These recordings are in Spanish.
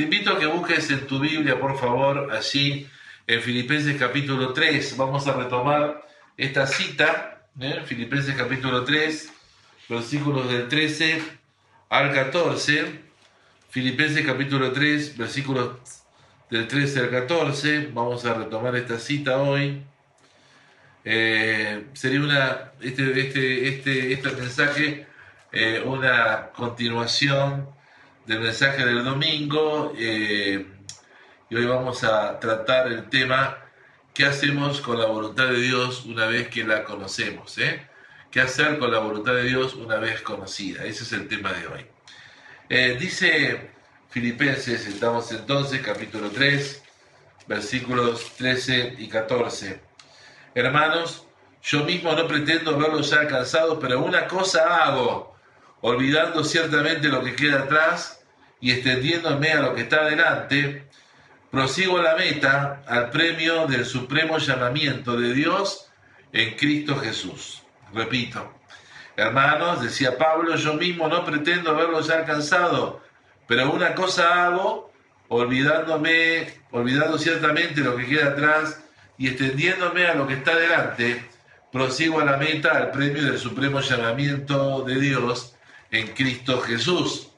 te invito a que busques en tu Biblia, por favor, allí en Filipenses capítulo 3. Vamos a retomar esta cita, ¿eh? Filipenses capítulo 3, versículos del 13 al 14. Filipenses capítulo 3, versículos del 13 al 14. Vamos a retomar esta cita hoy. Eh, sería una, este, este, este, este mensaje eh, una continuación del mensaje del domingo eh, y hoy vamos a tratar el tema ¿qué hacemos con la voluntad de Dios una vez que la conocemos? Eh? ¿Qué hacer con la voluntad de Dios una vez conocida? Ese es el tema de hoy. Eh, dice Filipenses, estamos entonces, capítulo 3, versículos 13 y 14. Hermanos, yo mismo no pretendo verlos ya alcanzados, pero una cosa hago, olvidando ciertamente lo que queda atrás y extendiéndome a lo que está adelante, prosigo a la meta, al premio del supremo llamamiento de Dios en Cristo Jesús. Repito, hermanos, decía Pablo, yo mismo no pretendo haberlo ya alcanzado, pero una cosa hago, olvidándome, olvidando ciertamente lo que queda atrás y extendiéndome a lo que está adelante, prosigo a la meta, al premio del supremo llamamiento de Dios en Cristo Jesús.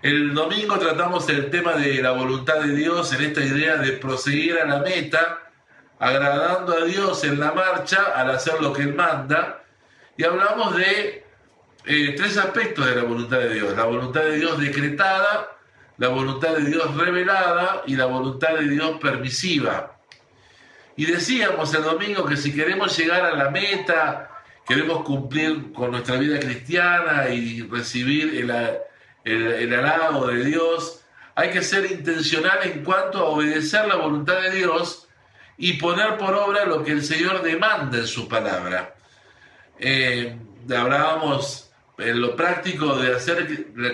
El domingo tratamos el tema de la voluntad de Dios en esta idea de proseguir a la meta, agradando a Dios en la marcha al hacer lo que Él manda. Y hablamos de eh, tres aspectos de la voluntad de Dios. La voluntad de Dios decretada, la voluntad de Dios revelada y la voluntad de Dios permisiva. Y decíamos el domingo que si queremos llegar a la meta, queremos cumplir con nuestra vida cristiana y recibir el, el, el de Dios, hay que ser intencional en cuanto a obedecer la voluntad de Dios y poner por obra lo que el Señor demanda en su palabra. Eh, hablábamos en lo práctico de hacer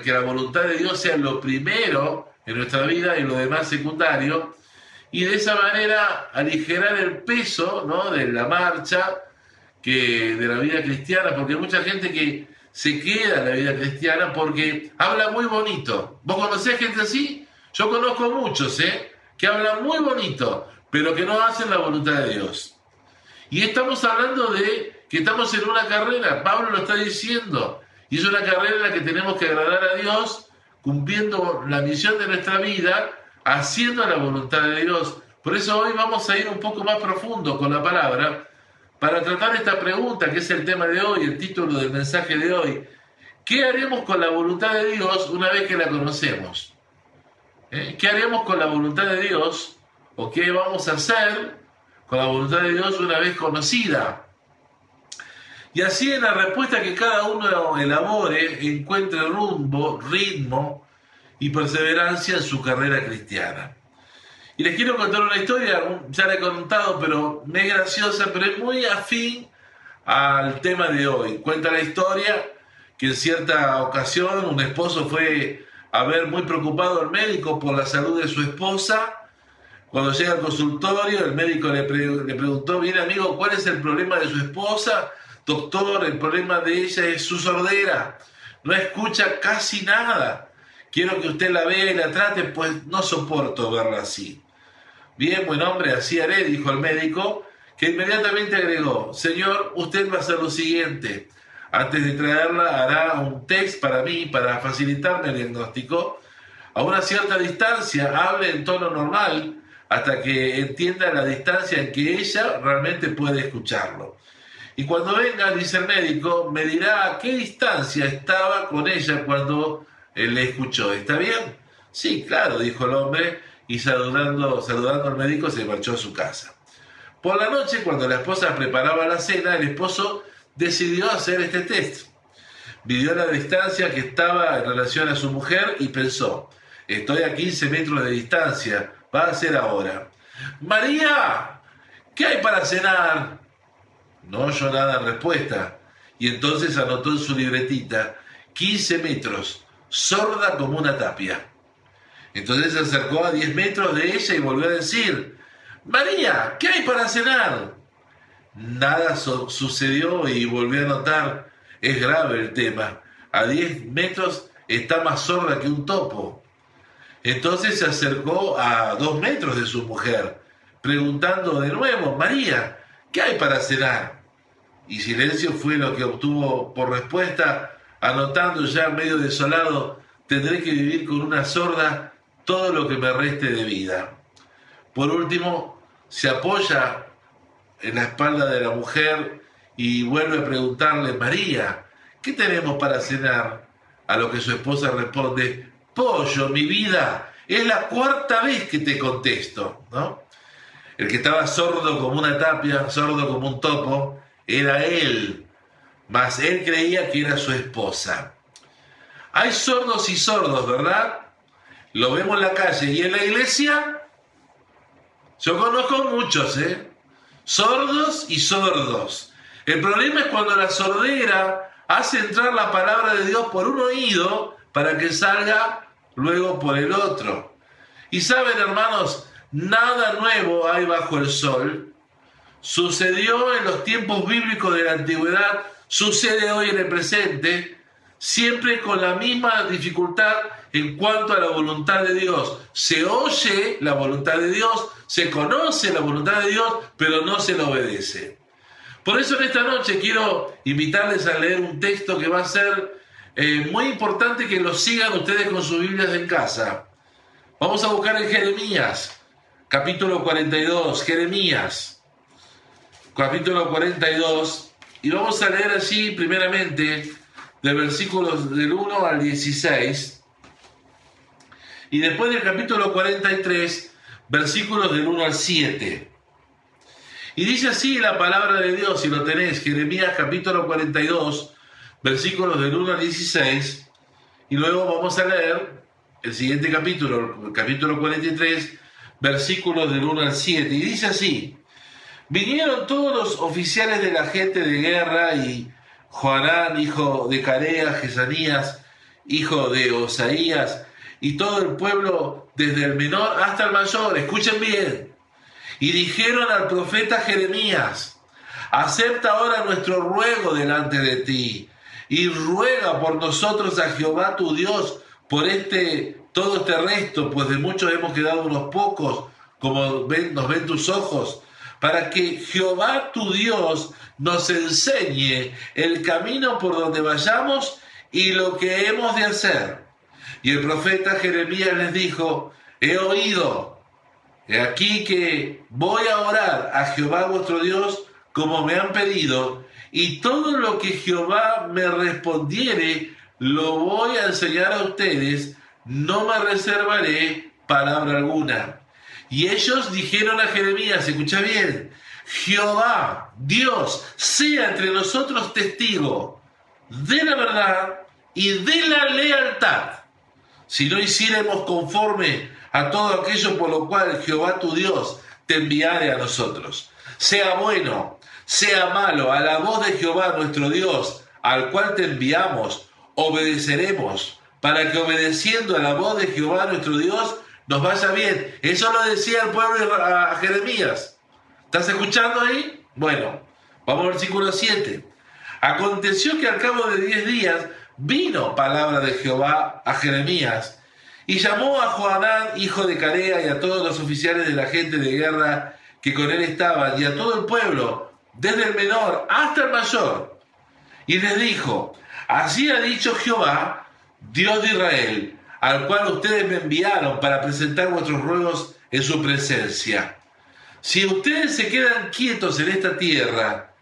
que la voluntad de Dios sea lo primero en nuestra vida y lo demás secundario, y de esa manera aligerar el peso ¿no? de la marcha que, de la vida cristiana, porque hay mucha gente que se queda en la vida cristiana porque habla muy bonito. ¿Vos conocés gente así? Yo conozco muchos, ¿eh? Que hablan muy bonito, pero que no hacen la voluntad de Dios. Y estamos hablando de que estamos en una carrera, Pablo lo está diciendo, y es una carrera en la que tenemos que agradar a Dios, cumpliendo la misión de nuestra vida, haciendo la voluntad de Dios. Por eso hoy vamos a ir un poco más profundo con la palabra para tratar esta pregunta, que es el tema de hoy, el título del mensaje de hoy. ¿Qué haremos con la voluntad de Dios una vez que la conocemos? ¿Eh? ¿Qué haremos con la voluntad de Dios? ¿O qué vamos a hacer con la voluntad de Dios una vez conocida? Y así en la respuesta que cada uno elabore, encuentre rumbo, ritmo y perseverancia en su carrera cristiana. Y les quiero contar una historia, ya la he contado, pero no es graciosa, pero es muy afín al tema de hoy. Cuenta la historia que en cierta ocasión un esposo fue a ver muy preocupado al médico por la salud de su esposa. Cuando llega al consultorio, el médico le, le preguntó, bien amigo, ¿cuál es el problema de su esposa? Doctor, el problema de ella es su sordera. No escucha casi nada. Quiero que usted la vea y la trate, pues no soporto verla así. Bien, buen hombre, así haré, dijo el médico, que inmediatamente agregó, Señor, usted va a hacer lo siguiente. Antes de traerla hará un test para mí, para facilitarme el diagnóstico. A una cierta distancia, hable en tono normal hasta que entienda la distancia en que ella realmente puede escucharlo. Y cuando venga, dice el médico, me dirá a qué distancia estaba con ella cuando le escuchó. ¿Está bien? Sí, claro, dijo el hombre y saludando, saludando al médico se marchó a su casa. Por la noche, cuando la esposa preparaba la cena, el esposo decidió hacer este test. Midió la distancia que estaba en relación a su mujer y pensó, estoy a 15 metros de distancia, va a ser ahora. María, ¿qué hay para cenar? No oyó nada en respuesta y entonces anotó en su libretita 15 metros, sorda como una tapia. Entonces se acercó a 10 metros de ella y volvió a decir, María, ¿qué hay para cenar? Nada sucedió y volvió a notar, es grave el tema, a 10 metros está más sorda que un topo. Entonces se acercó a dos metros de su mujer, preguntando de nuevo, María, ¿qué hay para cenar? Y silencio fue lo que obtuvo por respuesta, anotando ya medio desolado, tendré que vivir con una sorda todo lo que me reste de vida. Por último, se apoya en la espalda de la mujer y vuelve a preguntarle, María, ¿qué tenemos para cenar? A lo que su esposa responde, pollo, mi vida, es la cuarta vez que te contesto, ¿no? El que estaba sordo como una tapia, sordo como un topo, era él, mas él creía que era su esposa. Hay sordos y sordos, ¿verdad? Lo vemos en la calle y en la iglesia. Yo conozco muchos, ¿eh? Sordos y sordos. El problema es cuando la sordera hace entrar la palabra de Dios por un oído para que salga luego por el otro. Y saben, hermanos, nada nuevo hay bajo el sol. Sucedió en los tiempos bíblicos de la antigüedad, sucede hoy en el presente, siempre con la misma dificultad en cuanto a la voluntad de Dios. Se oye la voluntad de Dios, se conoce la voluntad de Dios, pero no se la obedece. Por eso en esta noche quiero invitarles a leer un texto que va a ser eh, muy importante que lo sigan ustedes con sus Biblias en casa. Vamos a buscar en Jeremías, capítulo 42, Jeremías, capítulo 42, y vamos a leer así primeramente de versículos del 1 al 16, y después del capítulo 43, versículos del 1 al 7. Y dice así la palabra de Dios, si lo tenés, Jeremías capítulo 42, versículos del 1 al 16, y luego vamos a leer el siguiente capítulo, capítulo 43, versículos del 1 al 7, y dice así, vinieron todos los oficiales de la gente de guerra y Joanán, hijo de Carea, Jesanías, hijo de Osaías, y todo el pueblo, desde el menor hasta el mayor, escuchen bien, y dijeron al profeta Jeremías, acepta ahora nuestro ruego delante de ti y ruega por nosotros a Jehová tu Dios por este todo este resto, pues de muchos hemos quedado unos pocos, como nos ven tus ojos, para que Jehová tu Dios nos enseñe el camino por donde vayamos y lo que hemos de hacer. Y el profeta Jeremías les dijo, he oído He aquí que voy a orar a Jehová vuestro Dios como me han pedido, y todo lo que Jehová me respondiere, lo voy a enseñar a ustedes, no me reservaré palabra alguna. Y ellos dijeron a Jeremías, escucha bien, Jehová, Dios, sea entre nosotros testigo de la verdad y de la lealtad. Si no hiciéramos conforme a todo aquello por lo cual Jehová tu Dios te enviare a nosotros. Sea bueno, sea malo, a la voz de Jehová nuestro Dios, al cual te enviamos, obedeceremos, para que obedeciendo a la voz de Jehová nuestro Dios nos vaya bien. Eso lo decía el pueblo a Jeremías. ¿Estás escuchando ahí? Bueno, vamos al versículo 7. Aconteció que al cabo de diez días vino palabra de Jehová a Jeremías y llamó a Joanán, hijo de Carea, y a todos los oficiales de la gente de guerra que con él estaban, y a todo el pueblo, desde el menor hasta el mayor. Y les dijo, así ha dicho Jehová, Dios de Israel, al cual ustedes me enviaron para presentar vuestros ruegos en su presencia. Si ustedes se quedan quietos en esta tierra,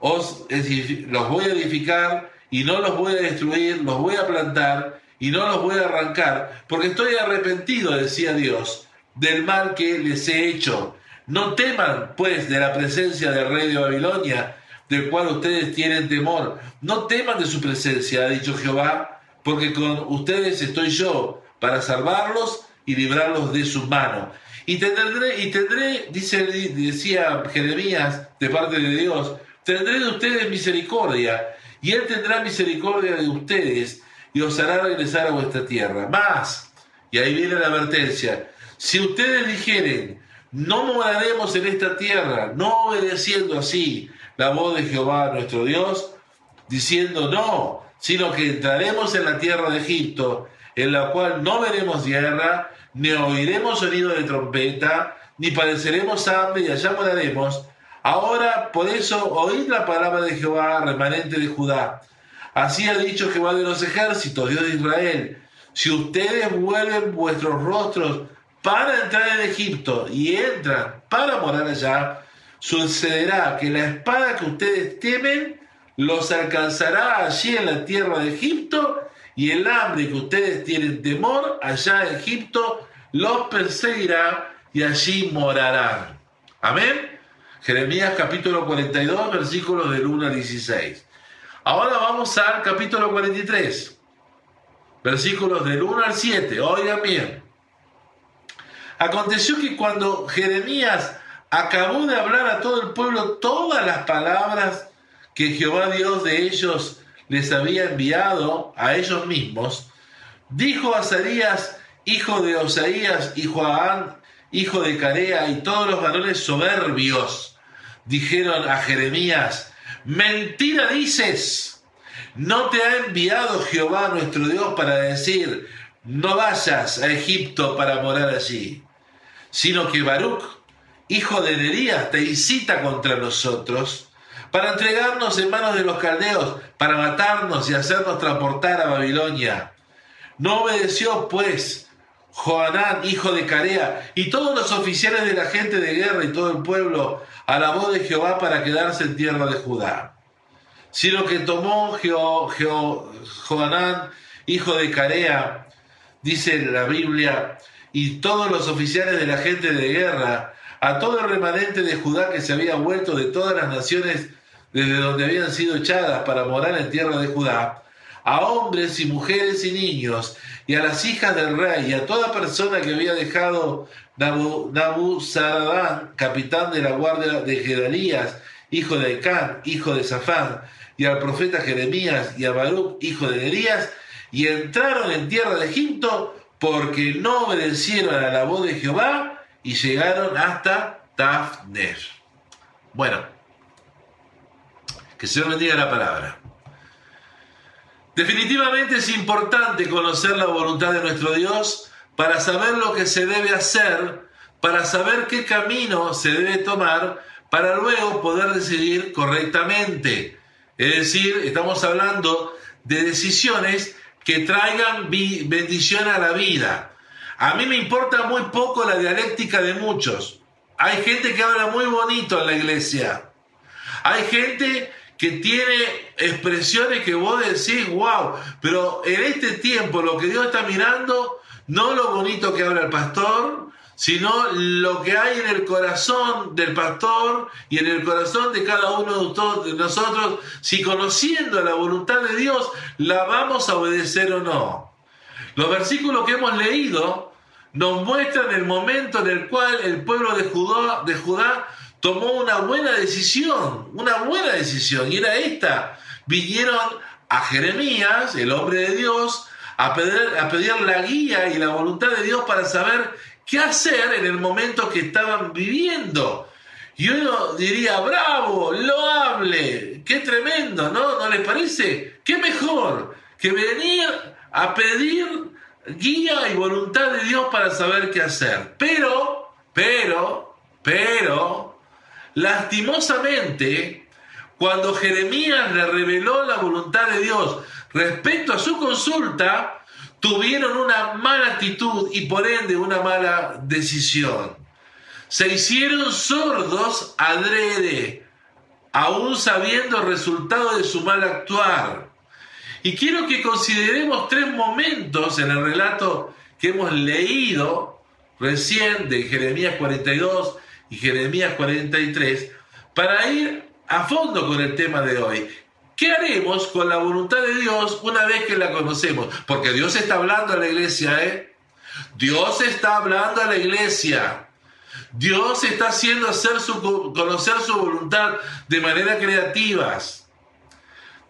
os los voy a edificar y no los voy a destruir, los voy a plantar y no los voy a arrancar, porque estoy arrepentido, decía Dios, del mal que les he hecho. No teman, pues, de la presencia del rey de Babilonia, del cual ustedes tienen temor. No teman de su presencia, ha dicho Jehová, porque con ustedes estoy yo, para salvarlos y librarlos de su mano. Y tendré, y tendré dice, decía Jeremías, de parte de Dios, tendré de ustedes misericordia, y Él tendrá misericordia de ustedes, y os hará regresar a vuestra tierra. Más, y ahí viene la advertencia, si ustedes dijeren, no moraremos en esta tierra, no obedeciendo así la voz de Jehová nuestro Dios, diciendo no, sino que entraremos en la tierra de Egipto, en la cual no veremos guerra, ni oiremos sonido de trompeta, ni padeceremos hambre y allá moraremos. Ahora, por eso, oíd la palabra de Jehová, remanente de Judá. Así ha dicho Jehová de los ejércitos, Dios de Israel. Si ustedes vuelven vuestros rostros para entrar en Egipto y entran para morar allá, sucederá que la espada que ustedes temen los alcanzará allí en la tierra de Egipto y el hambre que ustedes tienen temor allá en Egipto los perseguirá y allí morarán. Amén. Jeremías capítulo 42, versículos del 1 al 16. Ahora vamos al capítulo 43, versículos del 1 al 7. Oigan bien. Aconteció que cuando Jeremías acabó de hablar a todo el pueblo todas las palabras que Jehová Dios de ellos les había enviado a ellos mismos, dijo a Azarías, hijo de Osaías, y Joán, hijo de Carea, y todos los varones soberbios, dijeron a Jeremías, mentira dices, no te ha enviado Jehová nuestro Dios para decir, no vayas a Egipto para morar allí, sino que Baruch, hijo de Nerías, te incita contra nosotros, para entregarnos en manos de los caldeos, para matarnos y hacernos transportar a Babilonia. No obedeció, pues, Joanán, hijo de Carea, y todos los oficiales de la gente de guerra y todo el pueblo a la voz de Jehová para quedarse en tierra de Judá. Sino que tomó Joanán, hijo de Carea, dice la Biblia, y todos los oficiales de la gente de guerra, a todo el remanente de Judá que se había vuelto de todas las naciones desde donde habían sido echadas para morar en tierra de Judá, a hombres y mujeres y niños, y a las hijas del rey, y a toda persona que había dejado Nabu, Saradán, capitán de la guardia de Gedalías, hijo de Ecán, hijo de Safán, y al profeta Jeremías y a Baruch, hijo de Nerías, y entraron en tierra de Egipto porque no obedecieron a la voz de Jehová y llegaron hasta Tafner. Bueno, que se bendiga la palabra. Definitivamente es importante conocer la voluntad de nuestro Dios para saber lo que se debe hacer, para saber qué camino se debe tomar, para luego poder decidir correctamente. Es decir, estamos hablando de decisiones que traigan bendición a la vida. A mí me importa muy poco la dialéctica de muchos. Hay gente que habla muy bonito en la iglesia. Hay gente que tiene expresiones que vos decís, wow, pero en este tiempo lo que Dios está mirando, no lo bonito que habla el pastor, sino lo que hay en el corazón del pastor y en el corazón de cada uno de nosotros, si conociendo la voluntad de Dios, la vamos a obedecer o no. Los versículos que hemos leído nos muestran el momento en el cual el pueblo de Judá, de Judá tomó una buena decisión, una buena decisión, y era esta. Vinieron a Jeremías, el hombre de Dios, a pedir, a pedir la guía y la voluntad de Dios para saber qué hacer en el momento que estaban viviendo. Y uno diría, bravo, loable, qué tremendo, ¿no? ¿No les parece? ¿Qué mejor que venir a pedir guía y voluntad de Dios para saber qué hacer? Pero, pero, pero, Lastimosamente, cuando Jeremías le reveló la voluntad de Dios respecto a su consulta, tuvieron una mala actitud y por ende una mala decisión. Se hicieron sordos adrede, aún sabiendo el resultado de su mal actuar. Y quiero que consideremos tres momentos en el relato que hemos leído recién de Jeremías 42 y Jeremías 43 para ir a fondo con el tema de hoy. ¿Qué haremos con la voluntad de Dios una vez que la conocemos? Porque Dios está hablando a la iglesia, ¿eh? Dios está hablando a la iglesia. Dios está haciendo hacer su, conocer su voluntad de manera creativas.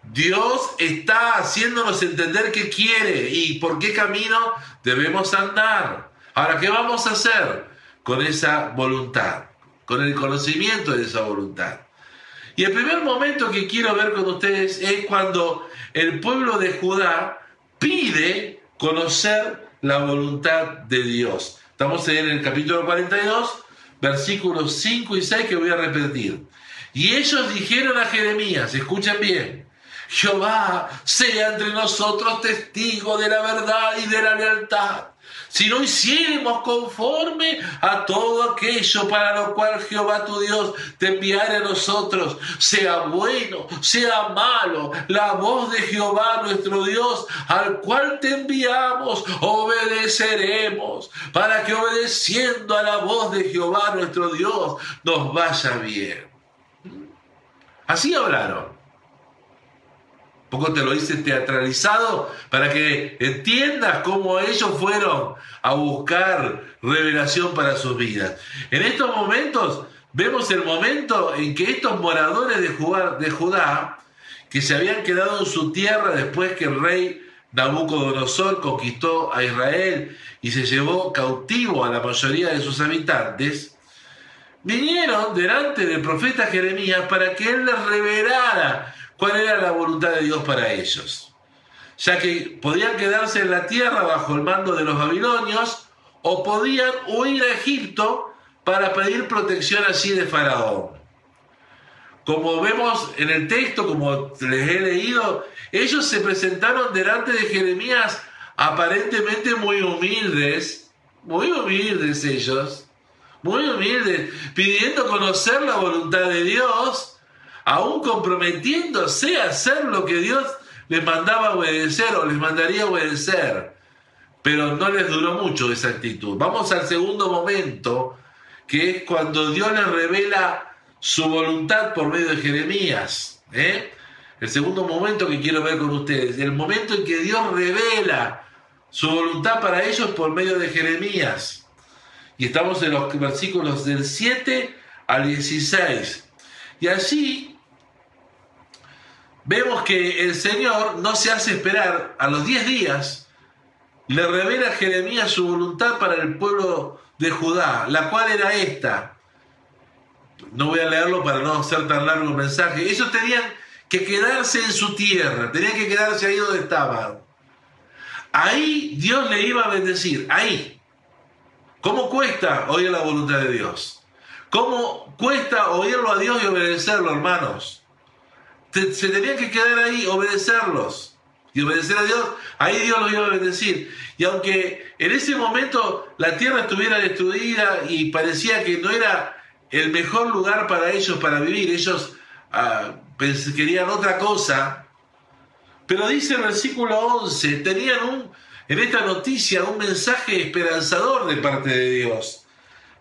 Dios está haciéndonos entender qué quiere y por qué camino debemos andar. Ahora, ¿qué vamos a hacer con esa voluntad? Con el conocimiento de esa voluntad. Y el primer momento que quiero ver con ustedes es cuando el pueblo de Judá pide conocer la voluntad de Dios. Estamos en el capítulo 42, versículos 5 y 6 que voy a repetir. Y ellos dijeron a Jeremías, escuchen bien, Jehová sea entre nosotros testigo de la verdad y de la lealtad si no hiciéramos conforme a todo aquello para lo cual Jehová tu Dios te enviara a nosotros, sea bueno, sea malo, la voz de Jehová nuestro Dios, al cual te enviamos, obedeceremos, para que obedeciendo a la voz de Jehová nuestro Dios nos vaya bien. Así hablaron poco te lo hice teatralizado para que entiendas cómo ellos fueron a buscar revelación para sus vidas. En estos momentos vemos el momento en que estos moradores de Judá, que se habían quedado en su tierra después que el rey Nabucodonosor conquistó a Israel y se llevó cautivo a la mayoría de sus habitantes, vinieron delante del profeta Jeremías para que él les revelara cuál era la voluntad de Dios para ellos, ya que podían quedarse en la tierra bajo el mando de los babilonios o podían huir a Egipto para pedir protección allí de Faraón. Como vemos en el texto, como les he leído, ellos se presentaron delante de Jeremías aparentemente muy humildes, muy humildes ellos, muy humildes, pidiendo conocer la voluntad de Dios aún comprometiéndose a hacer lo que Dios les mandaba obedecer o les mandaría obedecer. Pero no les duró mucho esa actitud. Vamos al segundo momento, que es cuando Dios les revela su voluntad por medio de Jeremías. ¿eh? El segundo momento que quiero ver con ustedes, el momento en que Dios revela su voluntad para ellos por medio de Jeremías. Y estamos en los versículos del 7 al 16. Y allí vemos que el Señor no se hace esperar. A los 10 días le revela a Jeremías su voluntad para el pueblo de Judá, la cual era esta. No voy a leerlo para no hacer tan largo el mensaje. Ellos tenían que quedarse en su tierra, tenían que quedarse ahí donde estaban. Ahí Dios le iba a bendecir, ahí. ¿Cómo cuesta oír la voluntad de Dios? ¿Cómo cuesta oírlo a Dios y obedecerlo, hermanos? Se tenían que quedar ahí, obedecerlos y obedecer a Dios, ahí Dios los iba a bendecir. Y aunque en ese momento la tierra estuviera destruida y parecía que no era el mejor lugar para ellos para vivir, ellos ah, querían otra cosa, pero dice el versículo 11, tenían un, en esta noticia un mensaje esperanzador de parte de Dios.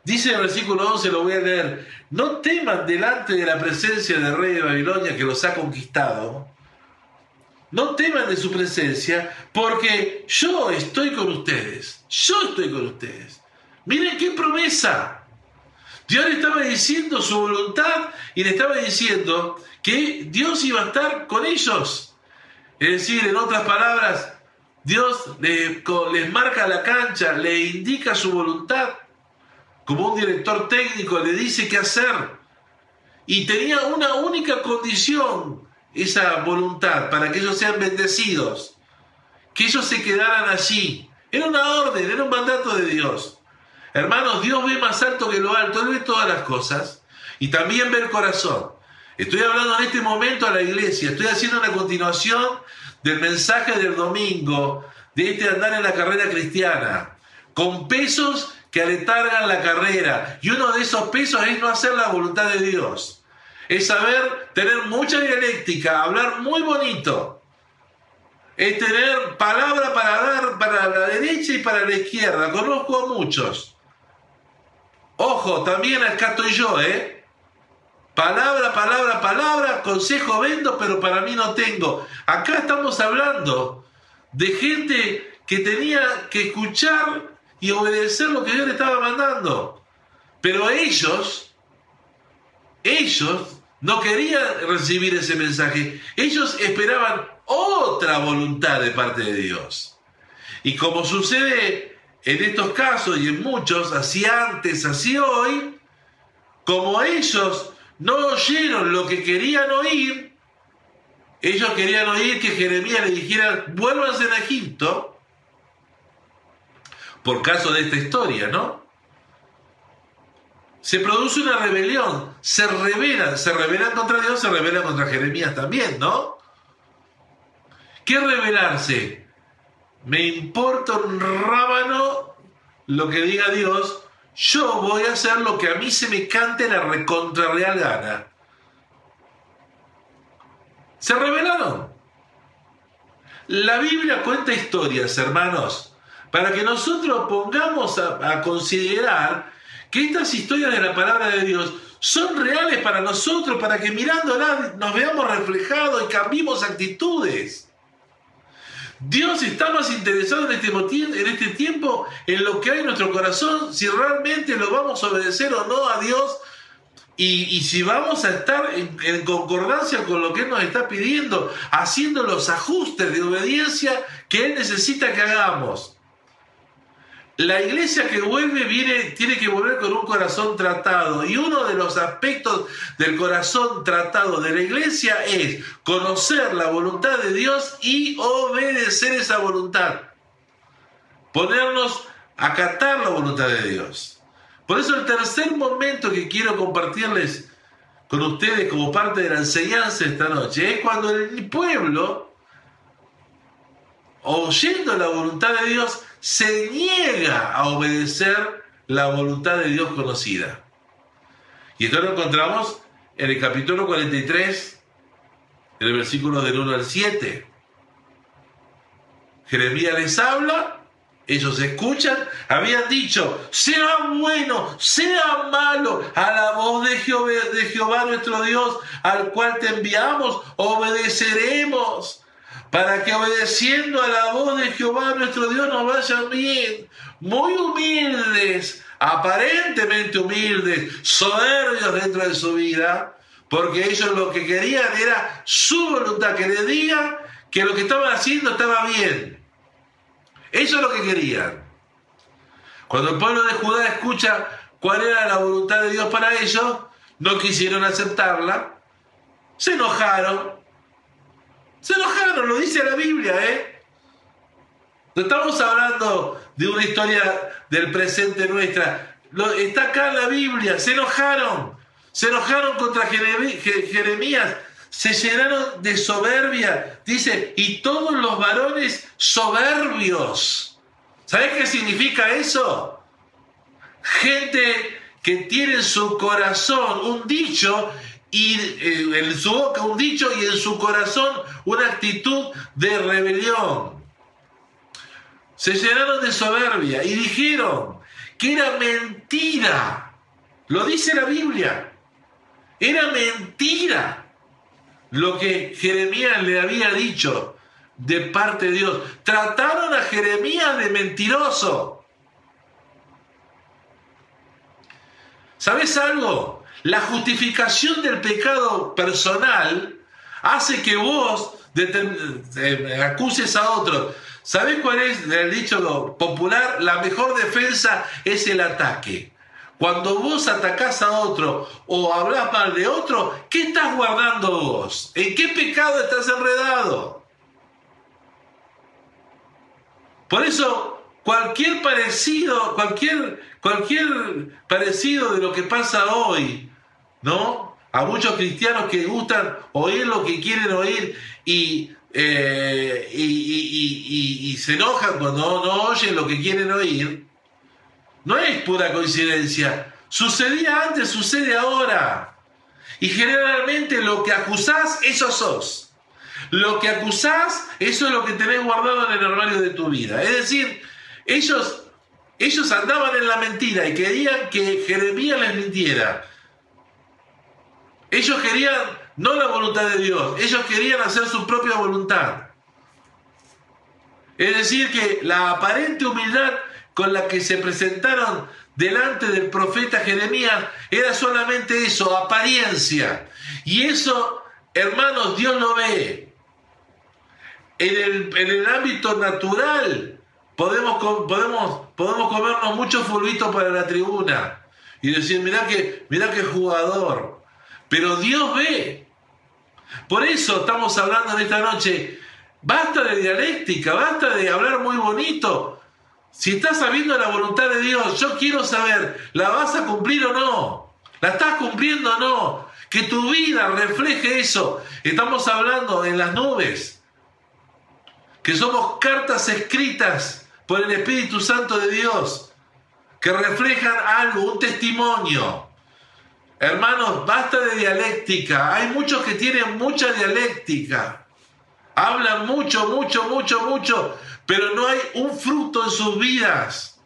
Dice el versículo 11, lo voy a leer, no teman delante de la presencia del rey de Babilonia que los ha conquistado, no teman de su presencia, porque yo estoy con ustedes, yo estoy con ustedes. Miren qué promesa. Dios le estaba diciendo su voluntad y le estaba diciendo que Dios iba a estar con ellos. Es decir, en otras palabras, Dios les, les marca la cancha, le indica su voluntad como un director técnico le dice qué hacer. Y tenía una única condición, esa voluntad, para que ellos sean bendecidos, que ellos se quedaran allí. Era una orden, era un mandato de Dios. Hermanos, Dios ve más alto que lo alto, Él ve todas las cosas y también ve el corazón. Estoy hablando en este momento a la iglesia, estoy haciendo una continuación del mensaje del domingo, de este andar en la carrera cristiana, con pesos que aletargan la carrera. Y uno de esos pesos es no hacer la voluntad de Dios. Es saber tener mucha dialéctica, hablar muy bonito. Es tener palabra para dar para la derecha y para la izquierda. Conozco a muchos. Ojo, también acá estoy yo, ¿eh? Palabra, palabra, palabra, consejo vendo, pero para mí no tengo. Acá estamos hablando de gente que tenía que escuchar y obedecer lo que Dios le estaba mandando. Pero ellos, ellos no querían recibir ese mensaje. Ellos esperaban otra voluntad de parte de Dios. Y como sucede en estos casos y en muchos, así antes, así hoy, como ellos no oyeron lo que querían oír, ellos querían oír que Jeremías le dijera, vuélvanse a Egipto, por caso de esta historia, ¿no? Se produce una rebelión, se rebelan, se rebelan contra Dios, se rebelan contra Jeremías también, ¿no? ¿Qué rebelarse? Me importa un rábano lo que diga Dios, yo voy a hacer lo que a mí se me cante la recontra real gana. Se rebelaron. La Biblia cuenta historias, hermanos, para que nosotros pongamos a, considerar que estas historias de la palabra de Dios son reales para nosotros, para que mirándolas nos veamos reflejados y cambiemos actitudes. Dios está más interesado en este, en este tiempo en lo que hay en nuestro corazón, si realmente lo vamos a obedecer o no a Dios y, si vamos a estar en, concordancia con lo que Él nos está pidiendo, haciendo los ajustes de obediencia que Él necesita que hagamos. La iglesia que vuelve tiene que volver con un corazón tratado. Y uno de los aspectos del corazón tratado de la iglesia es conocer la voluntad de Dios y obedecer esa voluntad. Ponernos a acatar la voluntad de Dios. Por eso el tercer momento que quiero compartirles con ustedes como parte de la enseñanza esta noche es cuando el pueblo, oyendo la voluntad de Dios, se niega a obedecer la voluntad de Dios conocida. Y esto lo encontramos en el capítulo 43, en el versículo del 1 al 7. Jeremías les habla ellos escuchan, habían dicho, sea bueno, sea malo, a la voz de Jehová, de Jehová nuestro Dios, al cual te enviamos, obedeceremos, para que obedeciendo a la voz de Jehová nuestro Dios nos vaya bien, muy humildes, aparentemente humildes, soberbios dentro de su vida, porque ellos lo que querían era su voluntad, que le digan que lo que estaban haciendo estaba bien. Eso es lo que querían. Cuando el pueblo de Judá escucha cuál era la voluntad de Dios para ellos, no quisieron aceptarla, se enojaron. Se enojaron, lo dice la Biblia, ¿eh? No estamos hablando de una historia del presente nuestra. está acá en la Biblia, se enojaron. Se enojaron contra Jeremías se llenaron de soberbia. Dice, y todos los varones soberbios. ¿Sabes qué significa eso? Gente que tiene en su corazón un dicho y eh, en su boca un dicho y en su corazón una actitud de rebelión. Se llenaron de soberbia y dijeron que era mentira. Lo dice la Biblia. Era mentira lo que Jeremías le había dicho de parte de Dios. Trataron a Jeremías de mentiroso. ¿Sabes algo? La justificación del pecado personal hace que vos eh, acuses a otro. ¿Sabes cuál es el dicho popular? La mejor defensa es el ataque. Cuando vos atacás a otro o hablas mal de otro, ¿qué estás guardando vos? ¿En qué pecado estás enredado? Por eso, cualquier parecido, cualquier, cualquier parecido de lo que pasa hoy, ¿no? A muchos cristianos que gustan oír lo que quieren oír y, eh, y, y se enojan cuando no oyen lo que quieren oír, no es pura coincidencia. Sucedía antes, sucede ahora. Y generalmente lo que acusás, eso sos. Lo que acusás, eso es lo que tenés guardado en el armario de tu vida. Es decir, ellos, ellos andaban en la mentira y querían que Jeremías les mintiera. Ellos querían no la voluntad de Dios, ellos querían hacer su propia voluntad. Es decir, que la aparente humildad con la que se presentaron delante del profeta Jeremías era solamente eso, apariencia. Y eso, hermanos, Dios lo ve. En el, en el ámbito natural podemos, podemos, podemos comernos mucho fulbito para la tribuna y decir, mirá que, mirá que jugador. Pero Dios ve. Por eso estamos hablando en esta noche, basta de dialéctica, basta de hablar muy bonito, si estás sabiendo la voluntad de Dios, yo quiero saber, ¿la vas a cumplir o no? ¿La estás cumpliendo o no? Que tu vida refleje eso. Estamos hablando en las nubes, que somos cartas escritas por el Espíritu Santo de Dios, que reflejan algo, un testimonio. Hermanos, basta de dialéctica. Hay muchos que tienen mucha dialéctica. Hablan mucho, mucho, mucho, mucho, pero no hay un fruto en sus vidas.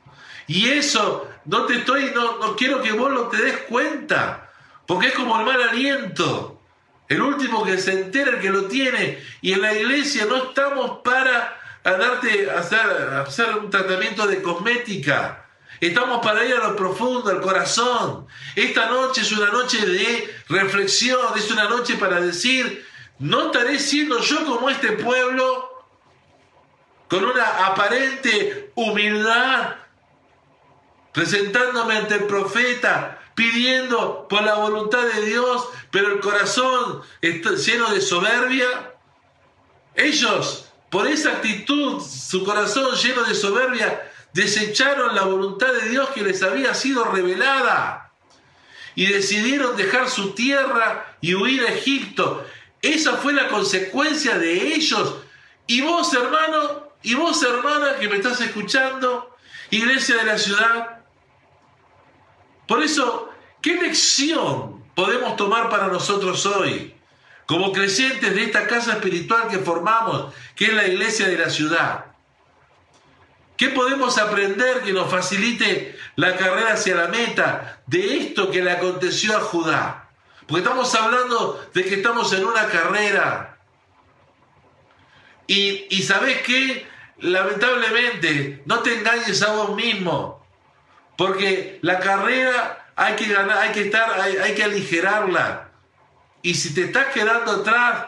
Y eso, no te estoy, no, no quiero que vos lo te des cuenta, porque es como el mal aliento. El último que se entera, el que lo tiene. Y en la iglesia no estamos para darte, hacer, hacer un tratamiento de cosmética. Estamos para ir a lo profundo, al corazón. Esta noche es una noche de reflexión, es una noche para decir, no estaré siendo yo como este pueblo con una aparente humildad, presentándome ante el profeta, pidiendo por la voluntad de Dios, pero el corazón está lleno de soberbia. Ellos, por esa actitud, su corazón lleno de soberbia, desecharon la voluntad de Dios que les había sido revelada y decidieron dejar su tierra y huir a Egipto. Esa fue la consecuencia de ellos. Y vos, hermano, y vos, hermana, que me estás escuchando, iglesia de la ciudad, por eso, ¿qué lección podemos tomar para nosotros hoy? Como creyentes de esta casa espiritual que formamos, que es la iglesia de la ciudad. ¿Qué podemos aprender que nos facilite la carrera hacia la meta de esto que le aconteció a Judá? Porque estamos hablando de que estamos en una carrera. Y, y sabes qué? Lamentablemente, no te engañes a vos mismo. Porque la carrera hay que ganar, hay que estar, hay, que aligerarla. Y si te estás quedando atrás,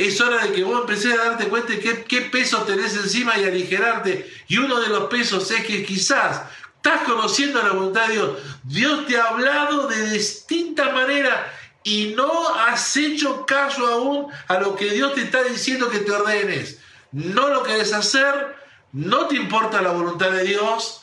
es hora de que vos empecés a darte cuenta de qué, qué peso tenés encima y aligerarte. Y uno de los pesos es que quizás estás conociendo la voluntad de Dios. Dios te ha hablado de distinta manera y no has hecho caso aún a lo que Dios te está diciendo que te ordenes. No lo querés hacer, no te importa la voluntad de Dios,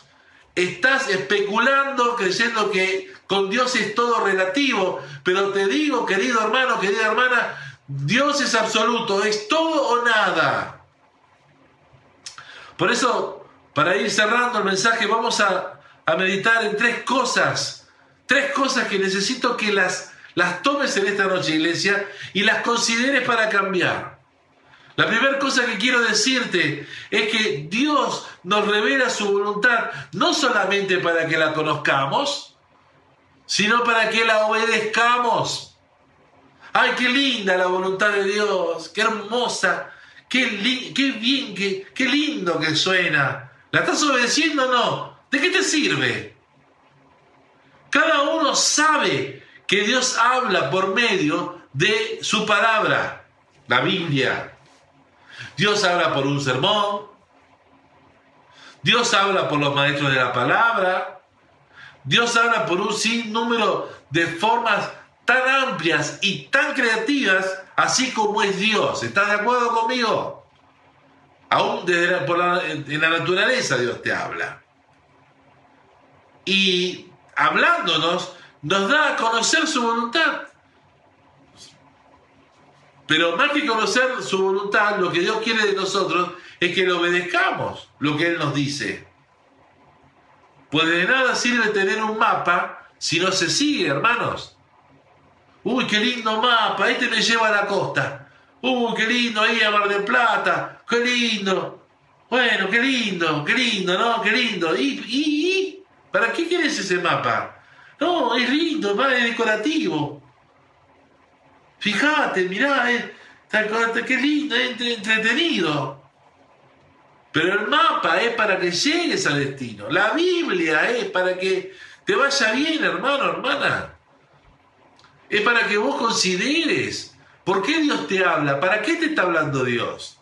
estás especulando creyendo que con Dios es todo relativo, pero te digo, querido hermano, querida hermana, Dios es absoluto, es todo o nada. Por eso, para ir cerrando el mensaje, vamos a, a meditar en tres cosas, tres cosas que necesito que las las tomes en esta noche, iglesia, y las consideres para cambiar. La primera cosa que quiero decirte es que Dios nos revela su voluntad no solamente para que la conozcamos, sino para que la obedezcamos. Ay, qué linda la voluntad de Dios, qué hermosa, qué, bien, qué, qué lindo que suena. ¿La estás obedeciendo o no? ¿De qué te sirve? Cada uno sabe que Dios habla por medio de su palabra, la Biblia. Dios habla por un sermón. Dios habla por los maestros de la palabra. Dios habla por un sinnúmero de formas tan amplias y tan creativas, así como es Dios. ¿Estás de acuerdo conmigo? Aún por en la naturaleza Dios te habla. Y hablándonos, nos da a conocer su voluntad. Pero más que conocer su voluntad, lo que Dios quiere de nosotros es que le obedezcamos lo que Él nos dice. Pues de nada sirve tener un mapa si no se sigue, hermanos. Uy, qué lindo mapa, este me lleva a la costa. Uy, qué lindo ahí a Mar del Plata, qué lindo. Bueno, qué lindo, qué lindo, ¿no? Qué lindo. ¿Y, y, y? para qué quieres ese mapa? No, es lindo, es decorativo. Fíjate, mirá, es, qué lindo, es entretenido. Pero el mapa es para que llegues al destino. La Biblia es para que te vaya bien, hermano, hermana. Es para que vos consideres por qué Dios te habla, para qué te está hablando Dios.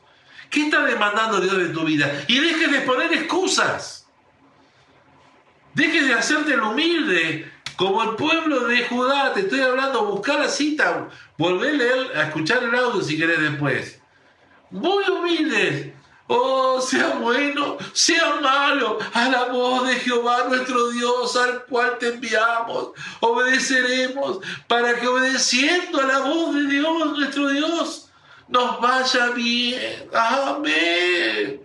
¿Qué está demandando Dios de tu vida? Y dejes de poner excusas. Dejes de hacerte el humilde como el pueblo de Judá, te estoy hablando, buscar la cita, volver a, leer, a escuchar el audio si querés después. Muy humildes, Oh, sea bueno, sea malo, a la voz de Jehová nuestro Dios, al cual te enviamos, obedeceremos, para que obedeciendo a la voz de Dios nuestro Dios, nos vaya bien. Amén.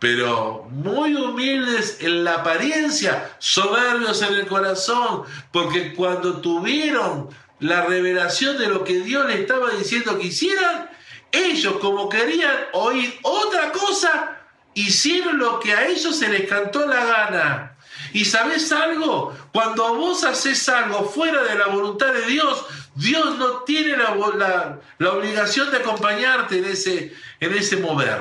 Pero muy humildes en la apariencia, soberbios en el corazón, porque cuando tuvieron la revelación de lo que Dios les estaba diciendo que hicieran, ellos como querían oír otra cosa, hicieron lo que a ellos se les cantó la gana. Y sabes algo, cuando vos haces algo fuera de la voluntad de Dios, Dios no tiene la, la, obligación de acompañarte en ese, en ese mover.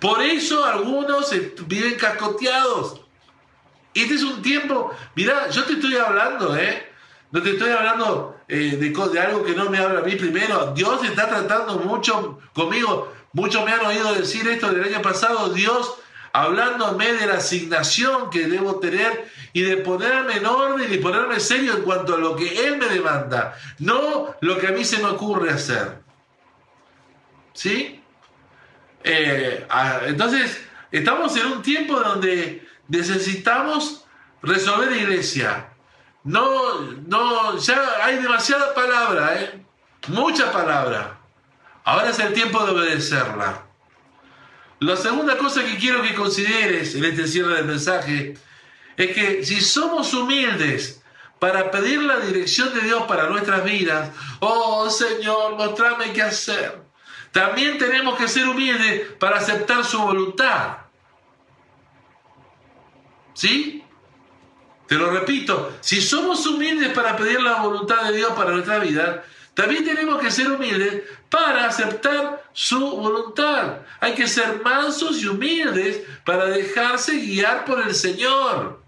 Por eso algunos viven cascoteados. Este es un tiempo, mira, yo te estoy hablando, ¿eh? No te estoy hablando eh, de, algo que no me habla a mí primero. Dios está tratando mucho conmigo. Muchos me han oído decir esto del año pasado. Dios hablándome de la asignación que debo tener y de ponerme en orden y ponerme serio en cuanto a lo que Él me demanda, no lo que a mí se me ocurre hacer. ¿Sí? Eh, ah, entonces, estamos en un tiempo donde necesitamos resolver iglesia. No, no, ya hay demasiada palabra, ¿eh? Mucha palabra. Ahora es el tiempo de obedecerla. La segunda cosa que quiero que consideres en este cierre del mensaje es que si somos humildes para pedir la dirección de Dios para nuestras vidas, oh Señor, mostrame qué hacer. También tenemos que ser humildes para aceptar su voluntad. ¿Sí? Te lo repito, si somos humildes para pedir la voluntad de Dios para nuestra vida, también tenemos que ser humildes para aceptar su voluntad. Hay que ser mansos y humildes para dejarse guiar por el Señor.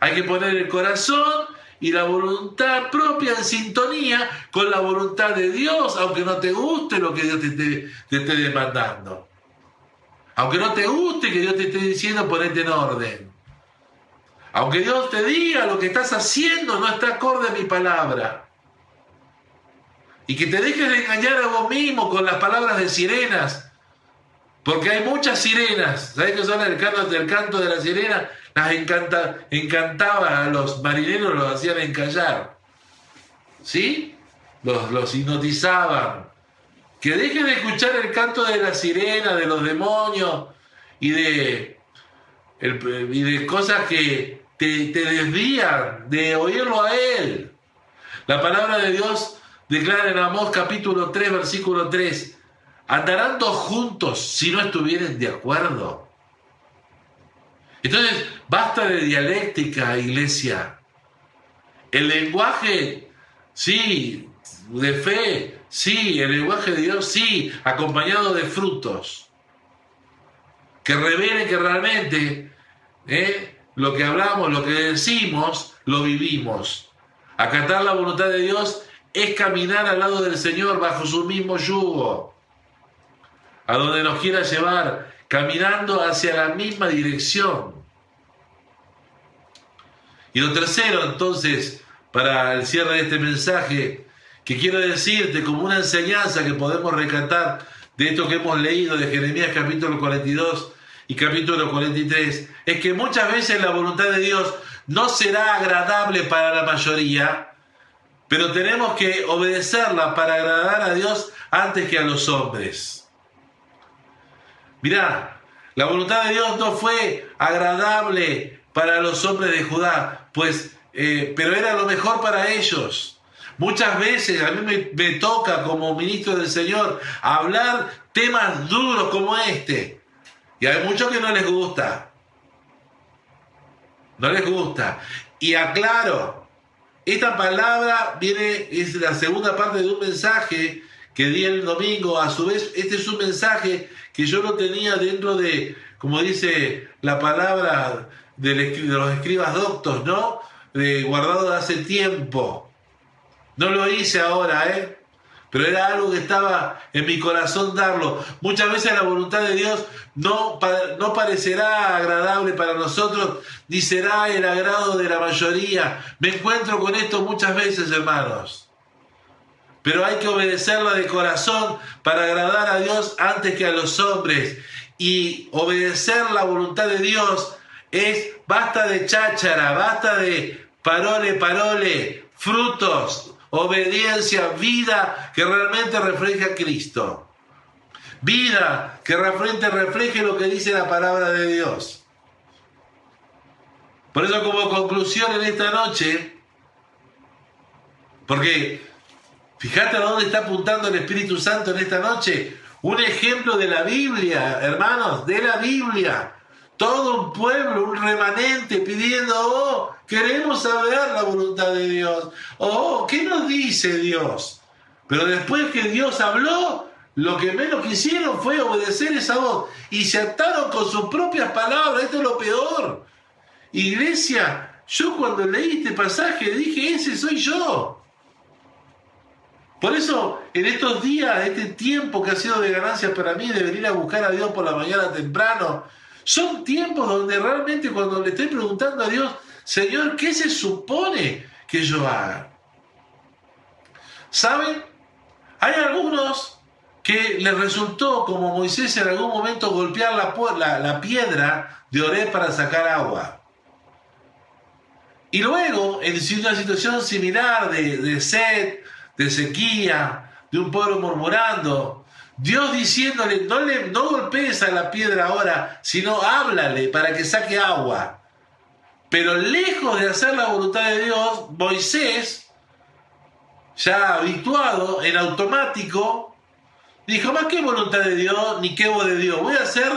Hay que poner el corazón y la voluntad propia en sintonía con la voluntad de Dios, aunque no te guste lo que Dios te esté, te esté demandando. Aunque no te guste que Dios te esté diciendo ponete en orden. Aunque Dios te diga lo que estás haciendo no está acorde a mi palabra. Y que te dejes de engañar a vos mismo con las palabras de sirenas. Porque hay muchas sirenas. ¿Sabes qué son el canto, del canto de la sirena? Las encanta, encantaba a los marineros, los hacían encallar. ¿Sí? Los, los hipnotizaban. Que dejen de escuchar el canto de la sirena, de los demonios y de, y de cosas que, te, desvían de oírlo a Él. La palabra de Dios declara en Amós capítulo 3, versículo 3, andarán dos juntos si no estuvieren de acuerdo. Entonces, basta de dialéctica, iglesia. El lenguaje, sí, de fe, sí, el lenguaje de Dios, sí, acompañado de frutos. Que revelen que realmente ¿eh? Lo que hablamos, lo que decimos, lo vivimos. Acatar la voluntad de Dios es caminar al lado del Señor bajo su mismo yugo, a donde nos quiera llevar, caminando hacia la misma dirección. Y lo tercero, entonces, para el cierre de este mensaje, que quiero decirte como una enseñanza que podemos recatar de esto que hemos leído de Jeremías capítulo 42, y capítulo 43 es que muchas veces la voluntad de Dios no será agradable para la mayoría, pero tenemos que obedecerla para agradar a Dios antes que a los hombres. Mirá, la voluntad de Dios no fue agradable para los hombres de Judá, pues, eh, pero era lo mejor para ellos. Muchas veces a mí me, me toca como ministro del Señor hablar temas duros como este, y hay muchos que no les gusta. No les gusta. Y aclaro, esta palabra viene, es la segunda parte de un mensaje que di el domingo. A su vez, este es un mensaje que yo lo tenía dentro de, como dice la palabra de los escribas doctos, ¿no? De, guardado de hace tiempo. No lo hice ahora, ¿eh? pero era algo que estaba en mi corazón darlo. Muchas veces la voluntad de Dios no, no parecerá agradable para nosotros, ni el agrado de la mayoría. Me encuentro con esto muchas veces, hermanos. pero hay que obedecerla de corazón para agradar a Dios antes que a los hombres. Y obedecer la voluntad de Dios es basta de cháchara, basta de parole, parole, frutos, obediencia, vida que realmente refleja a Cristo. Vida que realmente refleje lo que dice la palabra de Dios. Por eso como conclusión en esta noche, porque fíjate a dónde está apuntando el Espíritu Santo en esta noche, un ejemplo de la Biblia, hermanos, de la Biblia. Todo un pueblo, un remanente pidiendo, oh, queremos saber la voluntad de Dios. Oh, ¿qué nos dice Dios? Pero después que Dios habló, lo que menos quisieron fue obedecer esa voz y se ataron con sus propias palabras. Esto es lo peor. Iglesia, yo cuando leí este pasaje dije, ese soy yo. Por eso, en estos días, este tiempo que ha sido de ganancia para mí de venir a buscar a Dios por la mañana temprano, son tiempos donde realmente cuando le estoy preguntando a Dios, Señor, ¿qué se supone que yo haga? ¿Saben? Hay algunos que les resultó, como Moisés en algún momento, golpear la, la, piedra de Oré para sacar agua. Y luego, en una situación similar de, sed, de sequía, de un pueblo murmurando, Dios diciéndole, no, le, no golpees a la piedra ahora, sino háblale para que saque agua. Pero lejos de hacer la voluntad de Dios, Moisés, ya habituado en automático, dijo, más que voluntad de Dios, ni qué voz de Dios, voy a hacer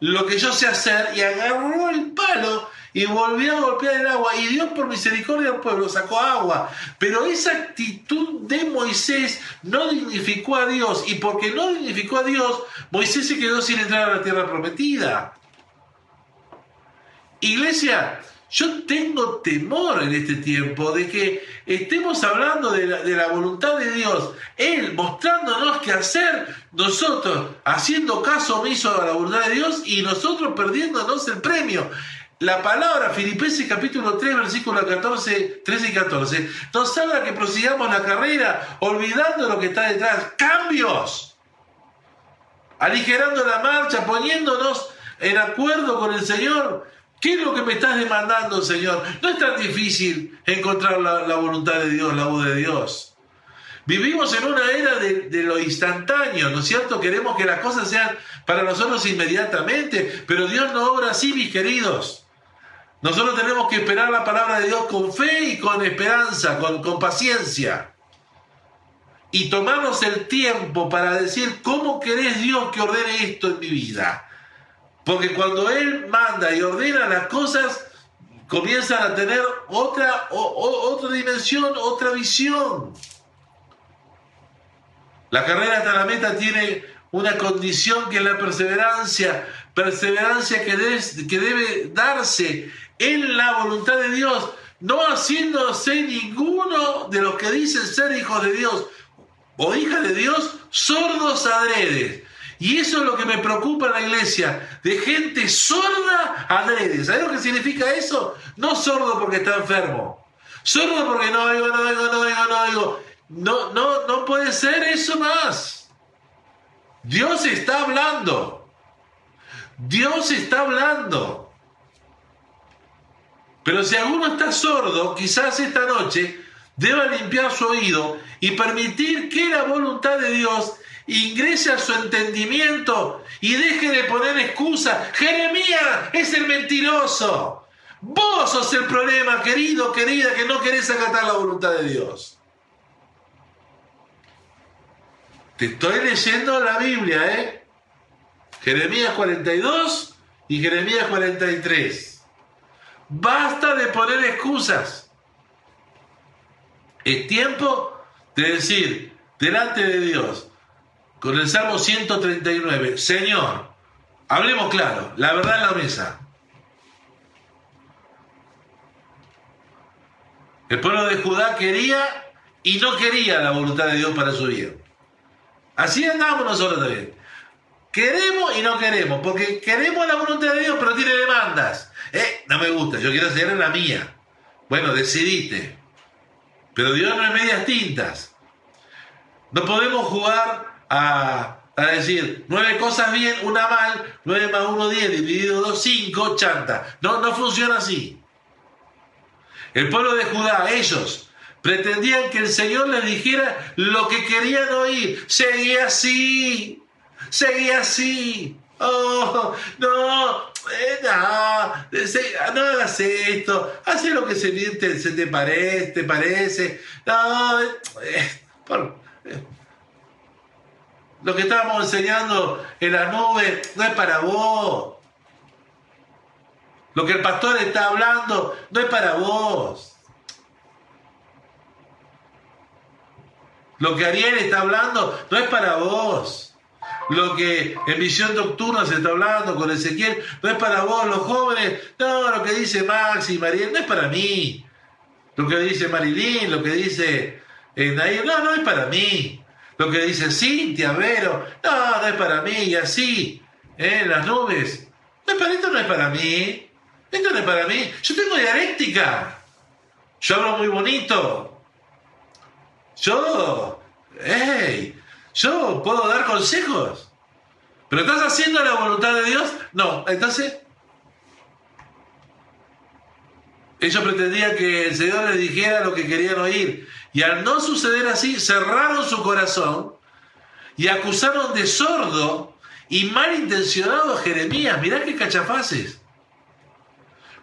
lo que yo sé hacer y agarró el palo y volvió a golpear el agua y Dios por misericordia del pueblo sacó agua. Pero esa actitud de Moisés no dignificó a Dios y porque no dignificó a Dios, Moisés se quedó sin entrar a la tierra prometida. Iglesia, yo tengo temor en este tiempo de que estemos hablando de la, voluntad de Dios, Él mostrándonos qué hacer, nosotros haciendo caso omiso a la voluntad de Dios y nosotros perdiéndonos el premio. La palabra Filipenses capítulo 3, versículos 14, 13 y 14, nos habla que prosigamos la carrera olvidando lo que está detrás. Cambios. Aligerando la marcha, poniéndonos en acuerdo con el Señor. ¿Qué es lo que me estás demandando, Señor? No es tan difícil encontrar la, voluntad de Dios, la voz de Dios. Vivimos en una era de, de, lo instantáneo, ¿no es cierto? Queremos que las cosas sean para nosotros inmediatamente, pero Dios no obra así, mis queridos. Nosotros tenemos que esperar la palabra de Dios con fe y con esperanza, con, con paciencia. Y tomarnos el tiempo para decir, ¿cómo querés Dios que ordene esto en mi vida? Porque cuando Él manda y ordena las cosas, comienzan a tener otra, otra dimensión, otra visión. La carrera hasta la meta tiene una condición que es la perseverancia, perseverancia que que debe darse en la voluntad de Dios, no haciéndose ninguno de los que dicen ser hijos de Dios o hijas de Dios sordos adredes. Y eso es lo que me preocupa en la iglesia, de gente sorda adrede. ¿Sabes lo que significa eso? No sordo porque está enfermo. Sordo porque no oigo, no oigo, no oigo, no oigo. No, no, no puede ser eso más. Dios está hablando. Dios está hablando. Pero si alguno está sordo, quizás esta noche deba limpiar su oído y permitir que la voluntad de Dios ingrese a su entendimiento y deje de poner excusa. Jeremías es el mentiroso. Vos sos el problema, querido, querida, que no querés acatar la voluntad de Dios. Te estoy leyendo la Biblia, ¿eh? Jeremías 42 y Jeremías 43. Basta de poner excusas. Es tiempo de decir delante de Dios, con el Salmo 139, Señor, hablemos claro, la verdad en la mesa. El pueblo de Judá quería y no quería la voluntad de Dios para su vida. Así andamos nosotros también. Queremos y no queremos, porque queremos la voluntad de Dios, pero tiene demandas. Eh, no me gusta, yo quiero hacer la mía. Bueno, decidiste. Pero Dios no es medias tintas. No podemos jugar a, a decir nueve cosas bien, una mal, nueve más uno, diez, dividido dos, cinco, chanta. No, no funciona así. El pueblo de Judá, ellos, pretendían que el Señor les dijera lo que querían oír. Seguía así, seguía así. Oh, no, no, no hagas esto, haz lo que se te, se te parece, te parece. No, eh, eh, lo que estábamos enseñando en la nube no es para vos. Lo que el pastor está hablando no es para vos. Lo que Ariel está hablando no es para vos. Lo que en visión nocturna se está hablando con Ezequiel no es para vos, los jóvenes. No, lo que dice Max y Mariel no es para mí. Lo que dice Marilyn, lo que dice eh, no, no es para mí. Lo que dice Cintia, Vero, no, no es para mí. Y así, ¿eh? las nubes. No es para esto, no es para mí. Esto no es para mí. Yo tengo dialéctica. Yo hablo muy bonito. Yo, hey, yo puedo dar consejos. ¿Pero estás haciendo la voluntad de Dios? No. Entonces, ellos pretendían que el Señor les dijera lo que querían oír. Y al no suceder así, cerraron su corazón y acusaron de sordo y malintencionado a Jeremías. Mirá qué cachafaces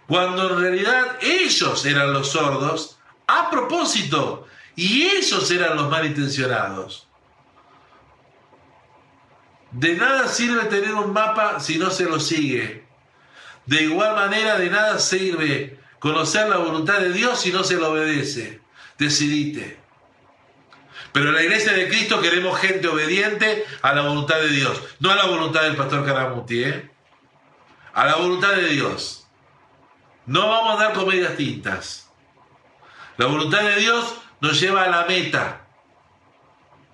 cuando en realidad ellos eran los sordos a propósito y ellos eran los malintencionados. De nada sirve tener un mapa si no se lo sigue. De igual manera, de nada sirve conocer la voluntad de Dios si no se lo obedece. Decidite. Pero en la iglesia de Cristo queremos gente obediente a la voluntad de Dios, no a la voluntad del pastor Caramuti, ¿eh? a la voluntad de Dios. No vamos a dar comedias tintas. La voluntad de Dios nos lleva a la meta,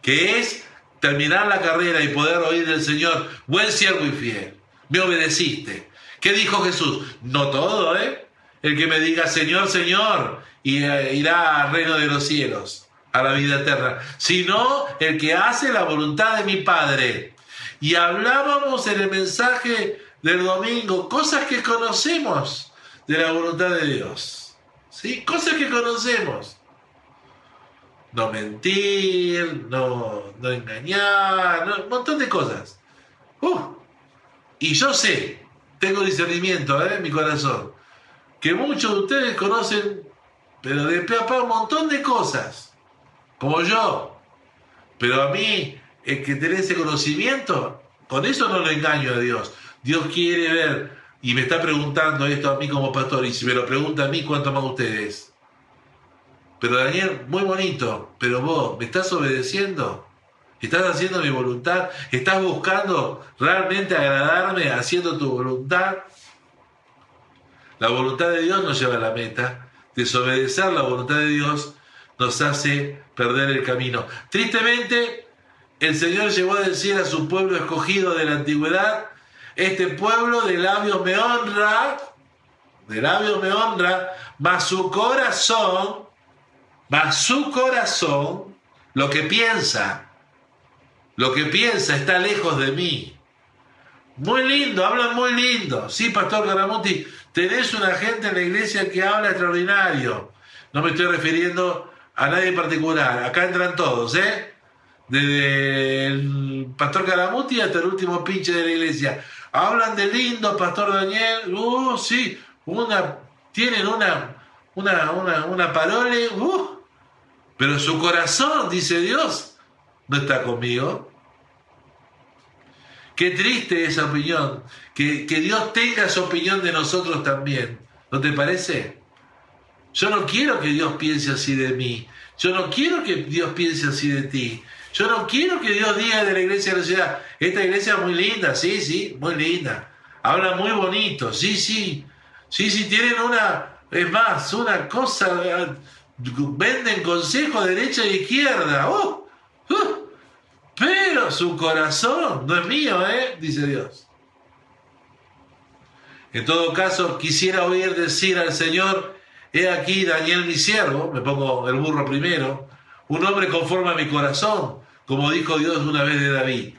que es terminar la carrera y poder oír del Señor, buen siervo y fiel, me obedeciste. ¿Qué dijo Jesús? No todo, ¿eh? El que me diga Señor, Señor, y eh, irá al reino de los cielos, a la vida eterna, sino el que hace la voluntad de mi Padre. Y hablábamos en el mensaje del domingo, cosas que conocemos de la voluntad de Dios. ¿Sí? Cosas que conocemos. No mentir, no, no engañar, un montón de cosas. Uh, y yo sé, tengo discernimiento ¿eh? en mi corazón, que muchos de ustedes conocen, pero de pe a un montón de cosas, como yo. Pero a mí, el que tiene ese conocimiento, con eso no lo engaño a Dios. Dios quiere ver y me está preguntando esto a mí como pastor, y si me lo pregunta a mí, ¿cuánto más ustedes? Pero Daniel, muy bonito, pero vos, ¿me estás obedeciendo? ¿Estás haciendo mi voluntad? ¿Estás buscando realmente agradarme haciendo tu voluntad? La voluntad de Dios nos lleva a la meta. Desobedecer la voluntad de Dios nos hace perder el camino. Tristemente, el Señor llegó a decir a su pueblo escogido de la antigüedad, este pueblo de labios me honra, de labios me honra, mas su corazón, mas su corazón, lo que piensa, lo que piensa está lejos de mí. Muy lindo, hablan muy lindo. Sí, Pastor Caramuti, tenés una gente en la iglesia que habla extraordinario. No me estoy refiriendo a nadie en particular. Acá entran todos, ¿eh? Desde el Pastor Caramuti hasta el último pinche de la iglesia. Hablan de lindo, Pastor Daniel. Uh, sí, una, tienen una, una, una, una parole. Uh, pero su corazón, dice Dios, no está conmigo. Qué triste esa opinión. Que, que Dios tenga esa opinión de nosotros también. ¿No te parece? Yo no quiero que Dios piense así de mí. Yo no quiero que Dios piense así de ti. Yo no quiero que Dios diga de la iglesia de la ciudad, esta iglesia es muy linda, sí, sí, muy linda. Habla muy bonito, sí, sí. Sí, sí, tienen una, es más, una cosa, venden consejo derecha e izquierda. Uh, uh, pero su corazón no es mío, ¿eh? Dice Dios. En todo caso, quisiera oír decir al Señor, he aquí Daniel mi siervo, me pongo el burro primero, un hombre conforme a mi corazón, como dijo Dios una vez de David.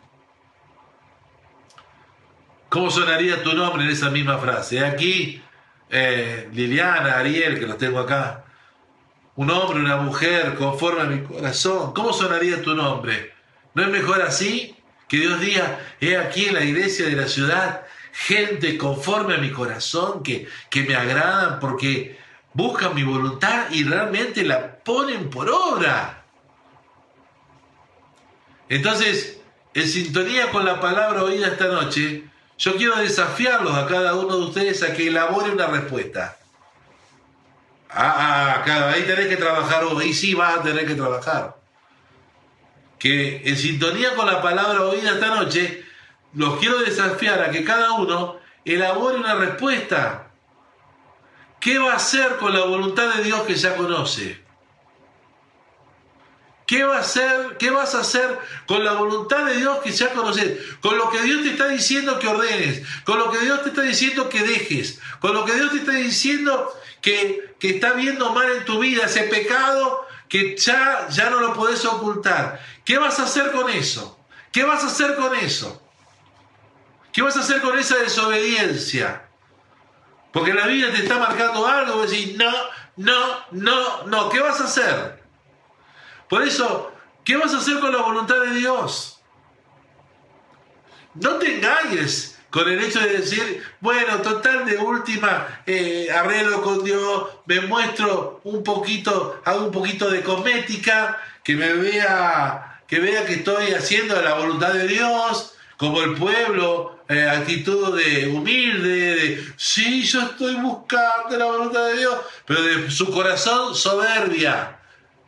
¿Cómo sonaría tu nombre en esa misma frase? Aquí, eh, Liliana, Ariel, que los tengo acá. Un hombre, una mujer, conforme a mi corazón. ¿Cómo sonaría tu nombre? ¿No es mejor así? Que Dios diga, he aquí en la iglesia de la ciudad, gente conforme a mi corazón, que, que me agradan porque buscan mi voluntad y realmente la ponen por obra. Entonces, en sintonía con la palabra oída esta noche, yo quiero desafiarlos a cada uno de ustedes a que elabore una respuesta. Ah, ah ahí tenés que trabajar vos, ahí sí vas a tener que trabajar. Que en sintonía con la palabra oída esta noche, los quiero desafiar a que cada uno elabore una respuesta. ¿Qué va a hacer con la voluntad de Dios que ya conoce? ¿Qué, va a hacer, ¿Qué vas a hacer con la voluntad de Dios que ya conoces? Con lo que Dios te está diciendo que ordenes, con lo que Dios te está diciendo que dejes, con lo que Dios te está diciendo que, que está viendo mal en tu vida, ese pecado que ya, ya no lo puedes ocultar. ¿Qué vas a hacer con eso? ¿Qué vas a hacer con eso? ¿Qué vas a hacer con esa desobediencia? Porque la vida te está marcando algo, y no, no, no, no, ¿qué vas a hacer? Por eso, ¿qué vas a hacer con la voluntad de Dios? No te engañes con el hecho de decir, bueno, total de última, eh, arreglo con Dios, me muestro un poquito, hago un poquito de cosmética, que me vea, que vea que estoy haciendo la voluntad de Dios, como el pueblo, eh, actitud de humilde, de sí, yo estoy buscando la voluntad de Dios, pero de su corazón soberbia.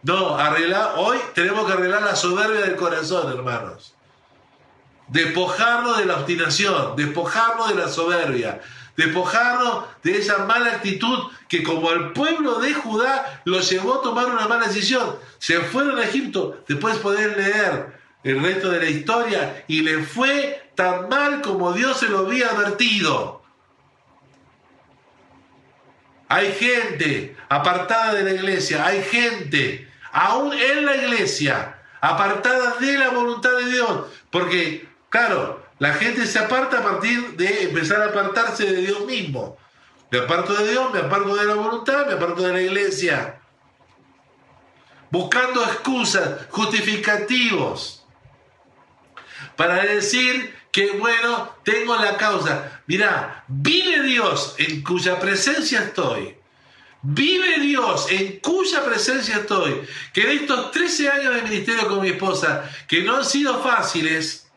No, arreglar, hoy tenemos que arreglar la soberbia del corazón, hermanos. Despojarnos de la obstinación, despojarnos de la soberbia, despojarnos de esa mala actitud que como el pueblo de Judá lo llevó a tomar una mala decisión. Se fueron a Egipto, después poder leer el resto de la historia y le fue tan mal como Dios se lo había advertido. Hay gente apartada de la iglesia, hay gente aún en la iglesia, apartada de la voluntad de Dios. Porque, claro, la gente se aparta a partir de empezar a apartarse de Dios mismo. Me aparto de Dios, me aparto de la voluntad, me aparto de la iglesia. Buscando excusas, justificativos. Para decir que, bueno, tengo la causa. Mirá, vive Dios en cuya presencia estoy Vive Dios en cuya presencia estoy. Que en estos 13 años de ministerio con mi esposa, que no han sido fáciles,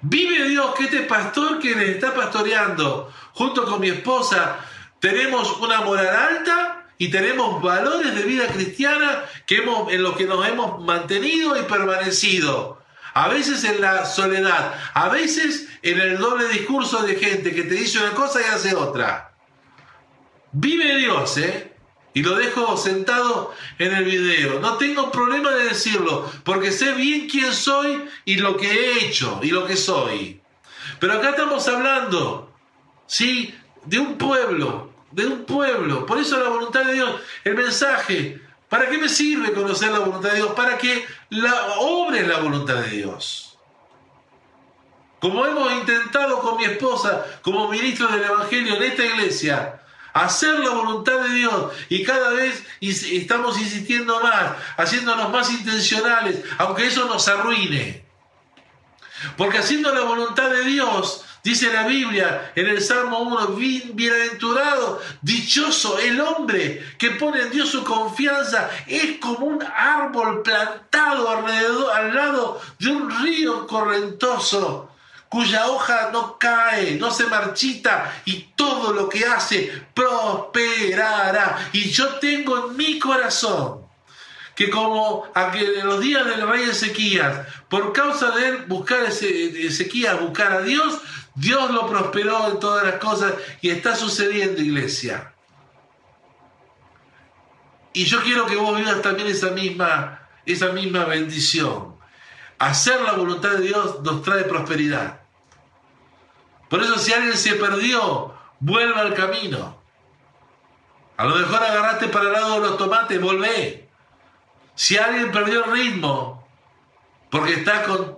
vive Dios que este pastor que le está pastoreando junto con mi esposa, tenemos una moral alta y tenemos valores de vida cristiana que hemos, en los que nos hemos mantenido y permanecido. A veces en la soledad, a veces en el doble discurso de gente que te dice una cosa y hace otra. Vive Dios, ¿eh? Y lo dejo sentado en el video. No tengo problema de decirlo, porque sé bien quién soy y lo que he hecho y lo que soy. Pero acá estamos hablando, ¿sí? De un pueblo, de un pueblo. Por eso la voluntad de Dios, el mensaje. ¿Para qué me sirve conocer la voluntad de Dios? Para que la obre la voluntad de Dios. Como hemos intentado con mi esposa, como ministro del Evangelio en esta iglesia, hacer la voluntad de Dios. Y cada vez estamos insistiendo más, haciéndonos más intencionales, aunque eso nos arruine. Porque haciendo la voluntad de Dios, dice la Biblia en el Salmo 1, bienaventurado, dichoso el hombre que pone en Dios su confianza, es como un árbol plantado alrededor, al lado de un río correntoso cuya hoja no cae, no se marchita y todo lo que hace prosperará. Y yo tengo en mi corazón que como en los días del rey Ezequías, por causa de él buscar ese, Ezequías, buscar a Dios, Dios lo prosperó en todas las cosas y está sucediendo, iglesia. Y yo quiero que vos vivas también esa misma, esa misma bendición. Hacer la voluntad de Dios nos trae prosperidad. Por eso si alguien se perdió, vuelva al camino. A lo mejor agarraste para el lado de los tomates, volvé. Si alguien perdió el ritmo, porque está con,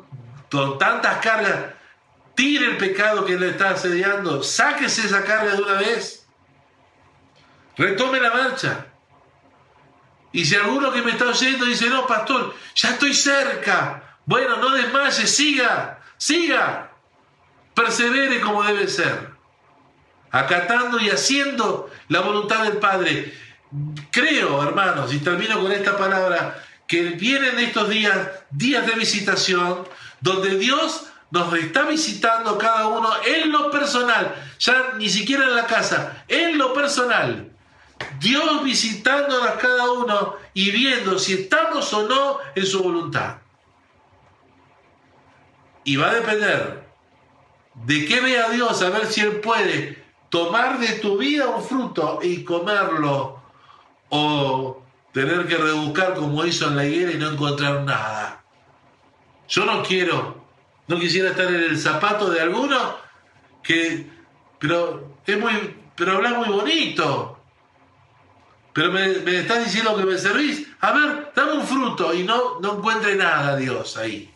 con tantas cargas, tire el pecado que le está asediando, sáquese esa carga de una vez, retome la marcha. Y si alguno que me está oyendo dice, no, pastor, ya estoy cerca, bueno, no desmaye, siga, siga, persevere como debe ser, acatando y haciendo la voluntad del Padre. Creo, hermanos, y termino con esta palabra, que vienen estos días, días de visitación, donde Dios nos está visitando cada uno en lo personal, ya ni siquiera en la casa, en lo personal. Dios visitándonos cada uno y viendo si estamos o no en su voluntad. Y va a depender de qué vea Dios, a ver si Él puede tomar de tu vida un fruto y comerlo o tener que rebuscar como hizo en la higuera y no encontrar nada. Yo no quiero, no quisiera estar en el zapato de alguno que, pero es muy, pero muy bonito. Pero me, me estás diciendo que me servís. A ver, dame un fruto y no, no encuentre nada, Dios, ahí.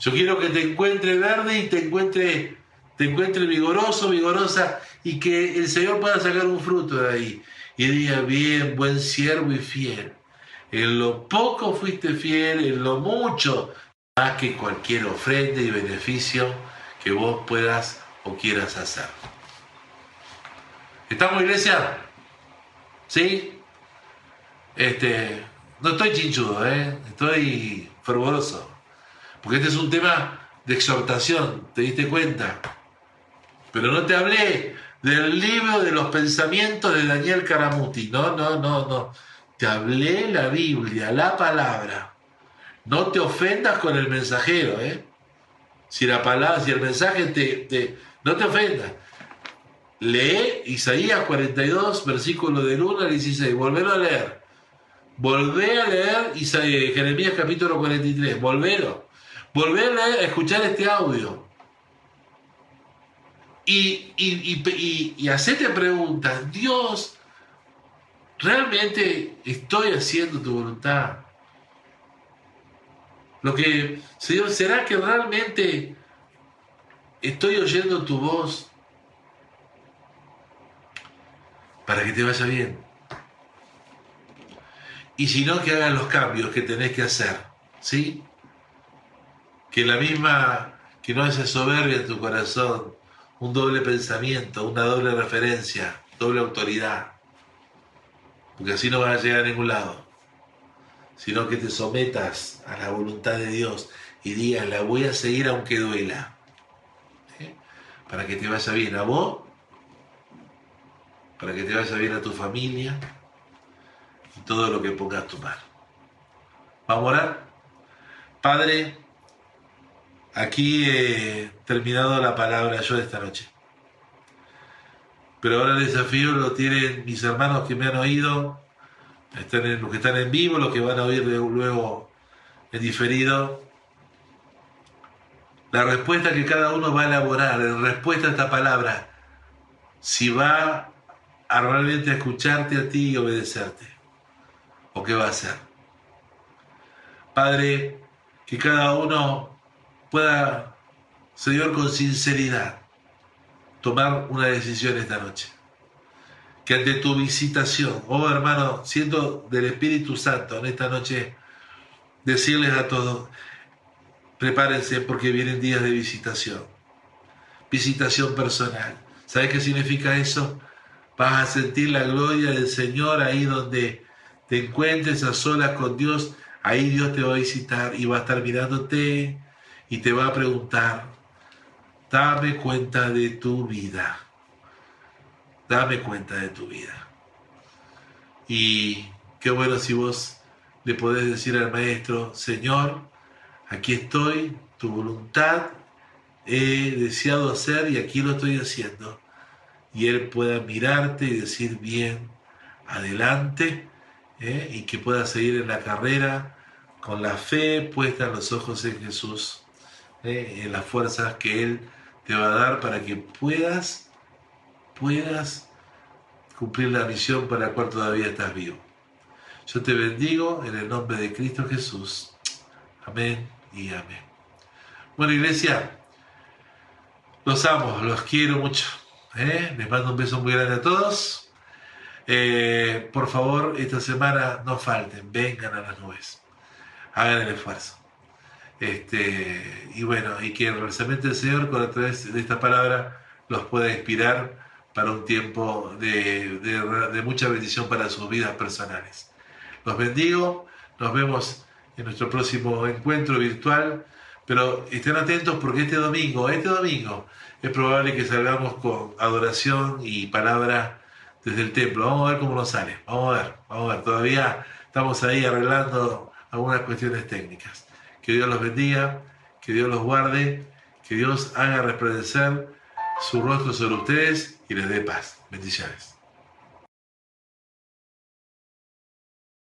Yo quiero que te encuentre verde y te encuentre, te encuentre vigoroso, vigorosa y que el Señor pueda sacar un fruto de ahí y diga, bien, buen siervo y fiel. En lo poco fuiste fiel, en lo mucho, más que cualquier ofrenda y beneficio que vos puedas o quieras hacer. ¿Estamos, iglesia? ¿Sí? Este, no estoy chinchudo, ¿eh? estoy fervoroso. Porque este es un tema de exhortación, ¿te diste cuenta? Pero no te hablé del libro de los pensamientos de Daniel Caramuti. No, no, no, no. Te hablé la Biblia, la palabra. No te ofendas con el mensajero, ¿eh? Si la palabra, si el mensaje te, no te ofendas. Lee Isaías 42, versículo del 1 al 16. Volvelo a leer. Volvé a leer Isaías, Jeremías capítulo 43. Volvelo. Volvé a escuchar este audio y, y, y, hacerte preguntas, Dios, ¿realmente estoy haciendo tu voluntad? Lo que, Señor, ¿será que realmente estoy oyendo tu voz para que te vaya bien? Y si no, que hagan los cambios que tenés que hacer, ¿sí? Que la misma, que no haya soberbia en tu corazón, un doble pensamiento, una doble referencia, doble autoridad. Porque así no vas a llegar a ningún lado. Sino que te sometas a la voluntad de Dios y digas, la voy a seguir aunque duela. Para que te vaya bien a vos, para que te vaya bien a tu familia y todo lo que pongas tu mano. Vamos a orar. Padre, Aquí he terminado la palabra yo de esta noche. Pero ahora el desafío lo tienen mis hermanos que me han oído, los que están en vivo, los que van a oír luego en diferido. La respuesta que cada uno va a elaborar en respuesta a esta palabra, si va a realmente escucharte a ti y obedecerte, o qué va a hacer. Padre, que cada uno pueda, Señor, con sinceridad, tomar una decisión esta noche. Que ante tu visitación, oh hermano, siento del Espíritu Santo en esta noche, decirles a todos, prepárense porque vienen días de visitación. Visitación personal. ¿Sabes qué significa eso? Vas a sentir la gloria del Señor ahí donde te encuentres a solas con Dios. Ahí Dios te va a visitar y va a estar mirándote, y te va a preguntar, dame cuenta de tu vida, dame cuenta de tu vida. Y qué bueno si vos le podés decir al maestro, Señor, aquí estoy, tu voluntad he deseado hacer y aquí lo estoy haciendo. Y Él pueda mirarte y decir bien, adelante, ¿eh? y que pueda seguir en la carrera con la fe puesta en los ojos en Jesús eh, las fuerzas que Él te va a dar para que puedas, puedas cumplir la misión para la cual todavía estás vivo. Yo te bendigo en el nombre de Cristo Jesús. Amén y amén. Bueno, iglesia, los amo, los quiero mucho. ¿eh? Les mando un beso muy grande a todos. Eh, por favor, esta semana no falten, vengan a las nubes, hagan el esfuerzo. Este, y bueno, y que el del Señor, con a través de esta palabra, los pueda inspirar para un tiempo de, de mucha bendición para sus vidas personales. Los bendigo, nos vemos en nuestro próximo encuentro virtual pero estén atentos porque este domingo, este domingo, es probable que salgamos con adoración y palabra desde el templo. Vamos a ver cómo nos sale. Vamos a ver, vamos a ver. Todavía estamos ahí arreglando algunas cuestiones técnicas. Que Dios los bendiga, que Dios los guarde, que Dios haga resplandecer su rostro sobre ustedes y les dé paz. Bendiciones.